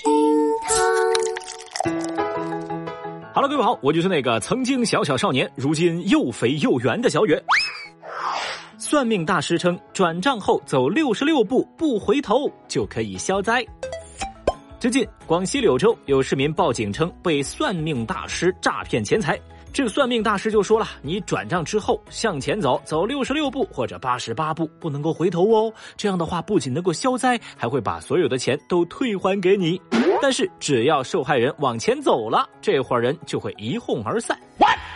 亲。哈喽，各位好，我就是那个曾经小小少年，如今又肥又圆的小雨。算命大师称，转账后走六十六步不回头就可以消灾。最近，广西柳州有市民报警称被算命大师诈骗钱财。这个算命大师就说了：“你转账之后向前走，走六十六步或者八十八步，不能够回头哦。这样的话，不仅能够消灾，还会把所有的钱都退还给你。但是，只要受害人往前走了，这伙人就会一哄而散。”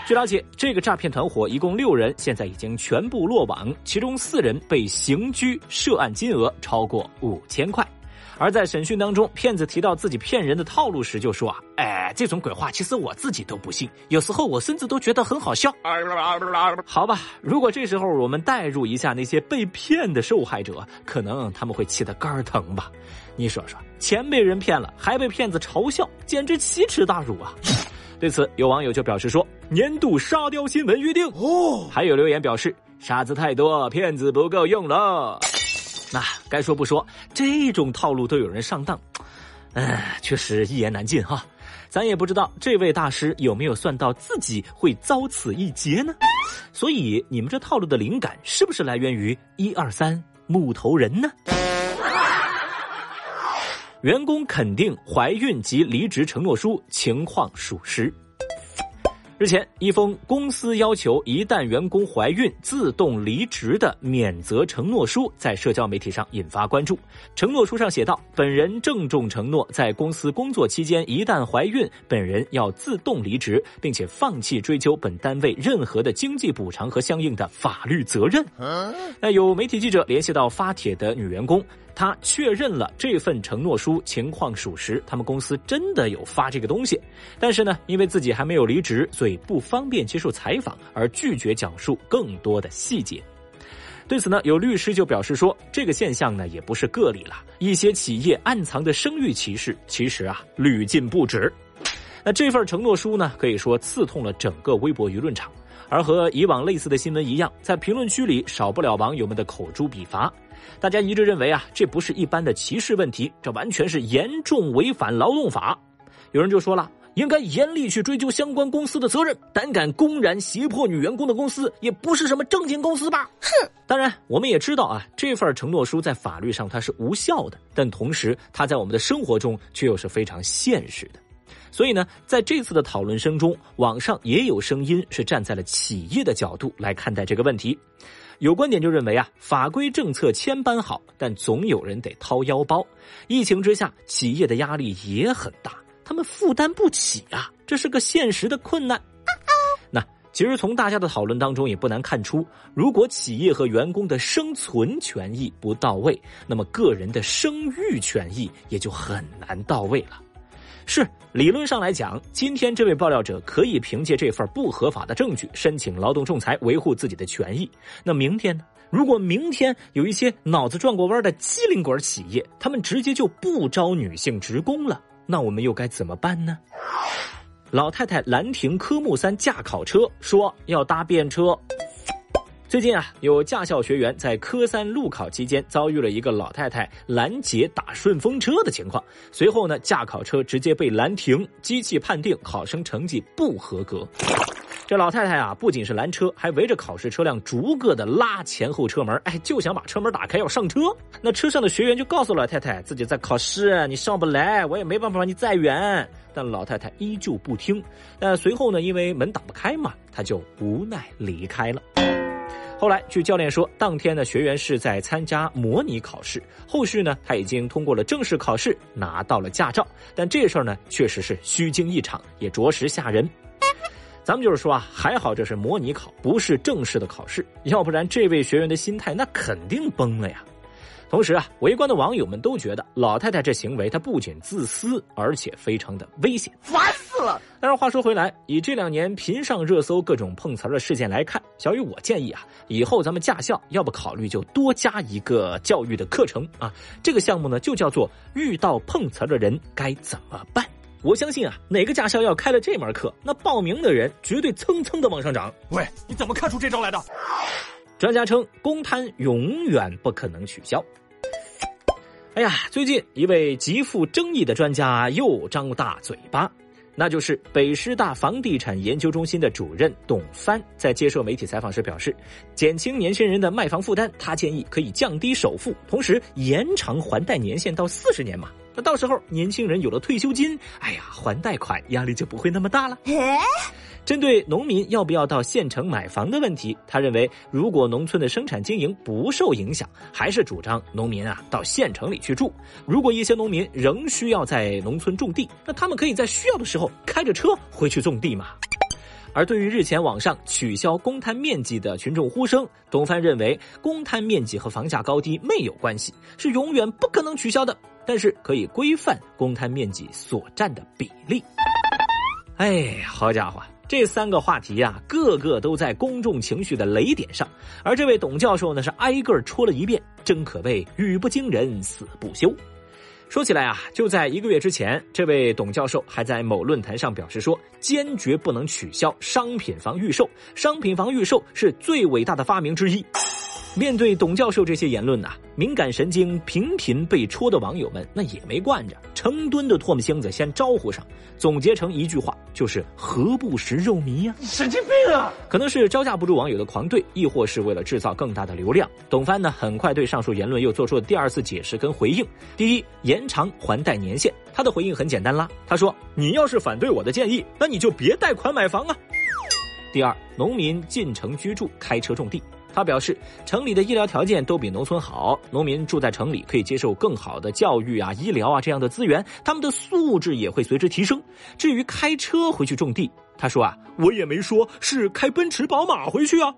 据了解，这个诈骗团伙一共六人，现在已经全部落网，其中四人被刑拘，涉案金额超过五千块。而在审讯当中，骗子提到自己骗人的套路时，就说啊，哎，这种鬼话其实我自己都不信，有时候我甚至都觉得很好笑。好吧，如果这时候我们代入一下那些被骗的受害者，可能他们会气得肝疼吧？你说说，钱被人骗了，还被骗子嘲笑，简直奇耻大辱啊！对此，有网友就表示说，年度沙雕新闻预定哦。还有留言表示，傻子太多，骗子不够用了。那该说不说，这种套路都有人上当，哎，确实一言难尽哈。咱也不知道这位大师有没有算到自己会遭此一劫呢？所以你们这套路的灵感是不是来源于一二三木头人呢？员工肯定怀孕及离职承诺书情况属实。日前，一封公司要求一旦员工怀孕自动离职的免责承诺书在社交媒体上引发关注。承诺书上写道：“本人郑重承诺，在公司工作期间一旦怀孕，本人要自动离职，并且放弃追究本单位任何的经济补偿和相应的法律责任。”那有媒体记者联系到发帖的女员工。他确认了这份承诺书情况属实，他们公司真的有发这个东西，但是呢，因为自己还没有离职，所以不方便接受采访，而拒绝讲述更多的细节。对此呢，有律师就表示说，这个现象呢也不是个例了，一些企业暗藏的生育歧视，其实啊屡禁不止。那这份承诺书呢，可以说刺痛了整个微博舆论场，而和以往类似的新闻一样，在评论区里少不了网友们的口诛笔伐。大家一致认为啊，这不是一般的歧视问题，这完全是严重违反劳动法。有人就说了，应该严厉去追究相关公司的责任。胆敢公然胁迫女员工的公司，也不是什么正经公司吧？哼！当然，我们也知道啊，这份承诺书在法律上它是无效的，但同时它在我们的生活中却又是非常现实的。所以呢，在这次的讨论声中，网上也有声音是站在了企业的角度来看待这个问题。有观点就认为啊，法规政策千般好，但总有人得掏腰包。疫情之下，企业的压力也很大，他们负担不起啊，这是个现实的困难。那其实从大家的讨论当中也不难看出，如果企业和员工的生存权益不到位，那么个人的生育权益也就很难到位了。是理论上来讲，今天这位爆料者可以凭借这份不合法的证据申请劳动仲裁，维护自己的权益。那明天呢？如果明天有一些脑子转过弯的机灵鬼企业，他们直接就不招女性职工了，那我们又该怎么办呢？老太太兰亭科目三驾考车说要搭便车。最近啊，有驾校学员在科三路考期间遭遇了一个老太太拦截打顺风车的情况，随后呢，驾考车直接被拦停，机器判定考生成绩不合格。这老太太啊，不仅是拦车，还围着考试车辆逐个的拉前后车门，哎，就想把车门打开要上车。那车上的学员就告诉老太太自己在考试，你上不来，我也没办法把你载远。但老太太依旧不听。那随后呢，因为门打不开嘛，她就无奈离开了。后来，据教练说，当天呢，学员是在参加模拟考试，后续呢，他已经通过了正式考试，拿到了驾照。但这事儿呢，确实是虚惊一场，也着实吓人。咱们就是说啊，还好这是模拟考，不是正式的考试，要不然这位学员的心态那肯定崩了呀。同时啊，围观的网友们都觉得老太太这行为，她不仅自私，而且非常的危险，烦死了。但是话说回来，以这两年频上热搜各种碰瓷儿的事件来看，小雨我建议啊，以后咱们驾校要不考虑就多加一个教育的课程啊。这个项目呢，就叫做遇到碰瓷儿的人该怎么办。我相信啊，哪个驾校要开了这门课，那报名的人绝对蹭蹭的往上涨。喂，你怎么看出这招来的？专家称，公摊永远不可能取消。哎呀，最近一位极富争议的专家又张大嘴巴。那就是北师大房地产研究中心的主任董帆在接受媒体采访时表示，减轻年轻人的卖房负担，他建议可以降低首付，同时延长还贷年限到四十年嘛。那到时候年轻人有了退休金，哎呀，还贷款压力就不会那么大了。针对农民要不要到县城买房的问题，他认为如果农村的生产经营不受影响，还是主张农民啊到县城里去住。如果一些农民仍需要在农村种地，那他们可以在需要的时候开着车回去种地嘛。而对于日前网上取消公摊面积的群众呼声，董帆认为公摊面积和房价高低没有关系，是永远不可能取消的，但是可以规范公摊面积所占的比例。哎，好家伙！这三个话题呀，个个都在公众情绪的雷点上，而这位董教授呢，是挨个儿戳了一遍，真可谓语不惊人死不休。说起来啊，就在一个月之前，这位董教授还在某论坛上表示说，坚决不能取消商品房预售，商品房预售是最伟大的发明之一。面对董教授这些言论呐，敏感神经频频被戳的网友们那也没惯着，成吨的唾沫星子先招呼上，总结成一句话，就是何不食肉糜呀？神经病啊！可能是招架不住网友的狂怼，亦或是为了制造更大的流量，董帆呢很快对上述言论又做出了第二次解释跟回应。第一，延长还贷年限，他的回应很简单啦，他说：“你要是反对我的建议，那你就别贷款买房啊。”第二，农民进城居住，开车种地。他表示，城里的医疗条件都比农村好，农民住在城里可以接受更好的教育啊、医疗啊这样的资源，他们的素质也会随之提升。至于开车回去种地，他说啊，我也没说是开奔驰、宝马回去啊。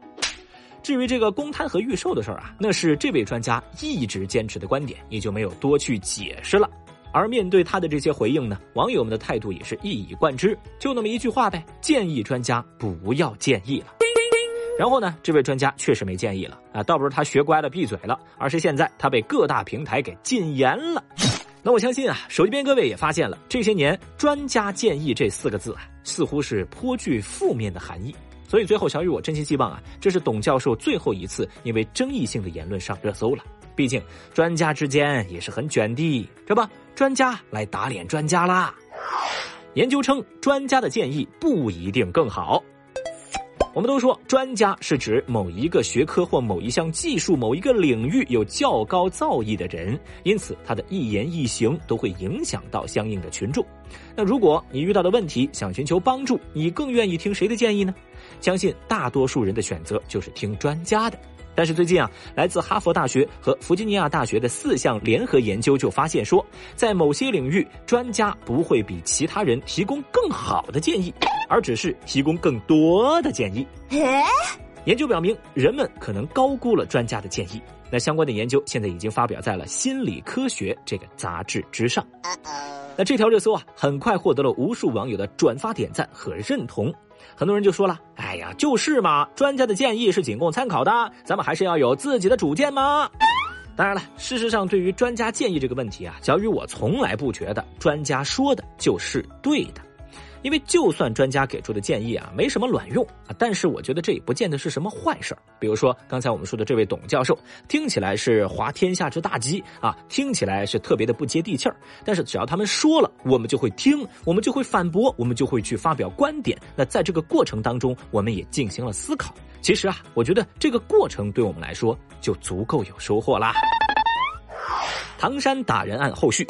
至于这个公摊和预售的事儿啊，那是这位专家一直坚持的观点，也就没有多去解释了。而面对他的这些回应呢，网友们的态度也是一以贯之，就那么一句话呗，建议专家不要建议了。然后呢，这位专家确实没建议了啊，倒不是他学乖了闭嘴了，而是现在他被各大平台给禁言了。那我相信啊，手机边各位也发现了，这些年“专家建议”这四个字啊，似乎是颇具负面的含义。所以最后，小雨我真心希望啊，这是董教授最后一次因为争议性的言论上热搜了。毕竟专家之间也是很卷的，这不，专家来打脸专家啦。研究称，专家的建议不一定更好。我们都说，专家是指某一个学科或某一项技术、某一个领域有较高造诣的人，因此他的一言一行都会影响到相应的群众。那如果你遇到的问题想寻求帮助，你更愿意听谁的建议呢？相信大多数人的选择就是听专家的。但是最近啊，来自哈佛大学和弗吉尼亚大学的四项联合研究就发现说，在某些领域，专家不会比其他人提供更好的建议，而只是提供更多的建议。研究表明，人们可能高估了专家的建议。那相关的研究现在已经发表在了《心理科学》这个杂志之上。那这条热搜啊，很快获得了无数网友的转发、点赞和认同。很多人就说了：“哎呀，就是嘛，专家的建议是仅供参考的，咱们还是要有自己的主见嘛。”当然了，事实上，对于专家建议这个问题啊，小雨我从来不觉得专家说的就是对的。因为就算专家给出的建议啊没什么卵用啊，但是我觉得这也不见得是什么坏事儿比如说刚才我们说的这位董教授，听起来是滑天下之大稽啊，听起来是特别的不接地气儿。但是只要他们说了，我们就会听，我们就会反驳，我们就会去发表观点。那在这个过程当中，我们也进行了思考。其实啊，我觉得这个过程对我们来说就足够有收获啦。唐山打人案后续。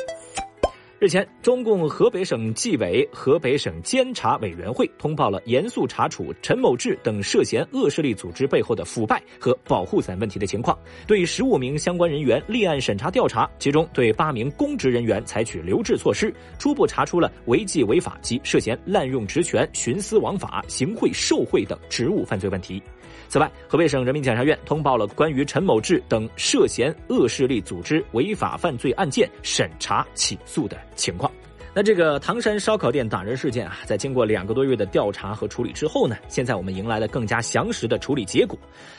日前，中共河北省纪委、河北省监察委员会通报了严肃查处陈某志等涉嫌恶势力组织背后的腐败和保护伞问题的情况，对十五名相关人员立案审查调查，其中对八名公职人员采取留置措施，初步查出了违纪违法及涉嫌滥用职权、徇私枉法、行贿受贿等职务犯罪问题。此外，河北省人民检察院通报了关于陈某志等涉嫌恶势力组织违法犯罪案件审查起诉的情况。那这个唐山烧烤店打人事件啊，在经过两个多月的调查和处理之后呢，现在我们迎来了更加详实的处理结果。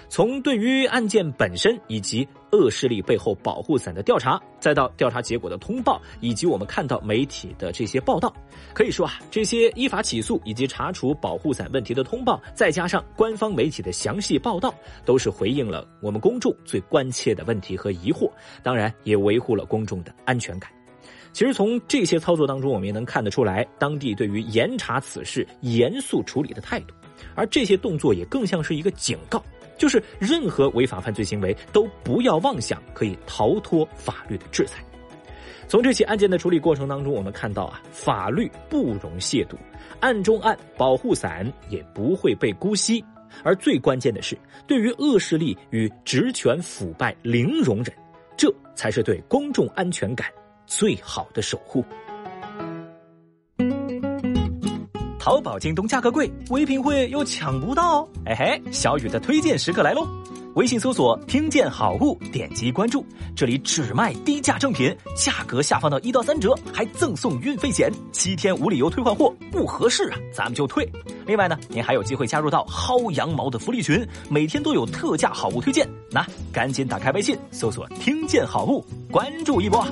从对于案件本身以及恶势力背后保护伞的调查，再到调查结果的通报，以及我们看到媒体的这些报道，可以说啊，这些依法起诉以及查处保护伞问题的通报，再加上官方媒体的详细报道，都是回应了我们公众最关切的问题和疑惑，当然也维护了公众的安全感。其实从这些操作当中，我们也能看得出来，当地对于严查此事、严肃处理的态度。而这些动作也更像是一个警告，就是任何违法犯罪行为都不要妄想可以逃脱法律的制裁。从这起案件的处理过程当中，我们看到啊，法律不容亵渎，案中案，保护伞也不会被姑息。而最关键的是，对于恶势力与职权腐败零容忍，这才是对公众安全感。最好的守护。淘宝、京东价格贵，唯品会又抢不到。哎嘿，小雨的推荐时刻来喽！微信搜索“听见好物”，点击关注，这里只卖低价正品，价格下放到一到三折，还赠送运费险，七天无理由退换货，不合适啊，咱们就退。另外呢，您还有机会加入到薅羊毛的福利群，每天都有特价好物推荐，那赶紧打开微信搜索“听见好物”，关注一波。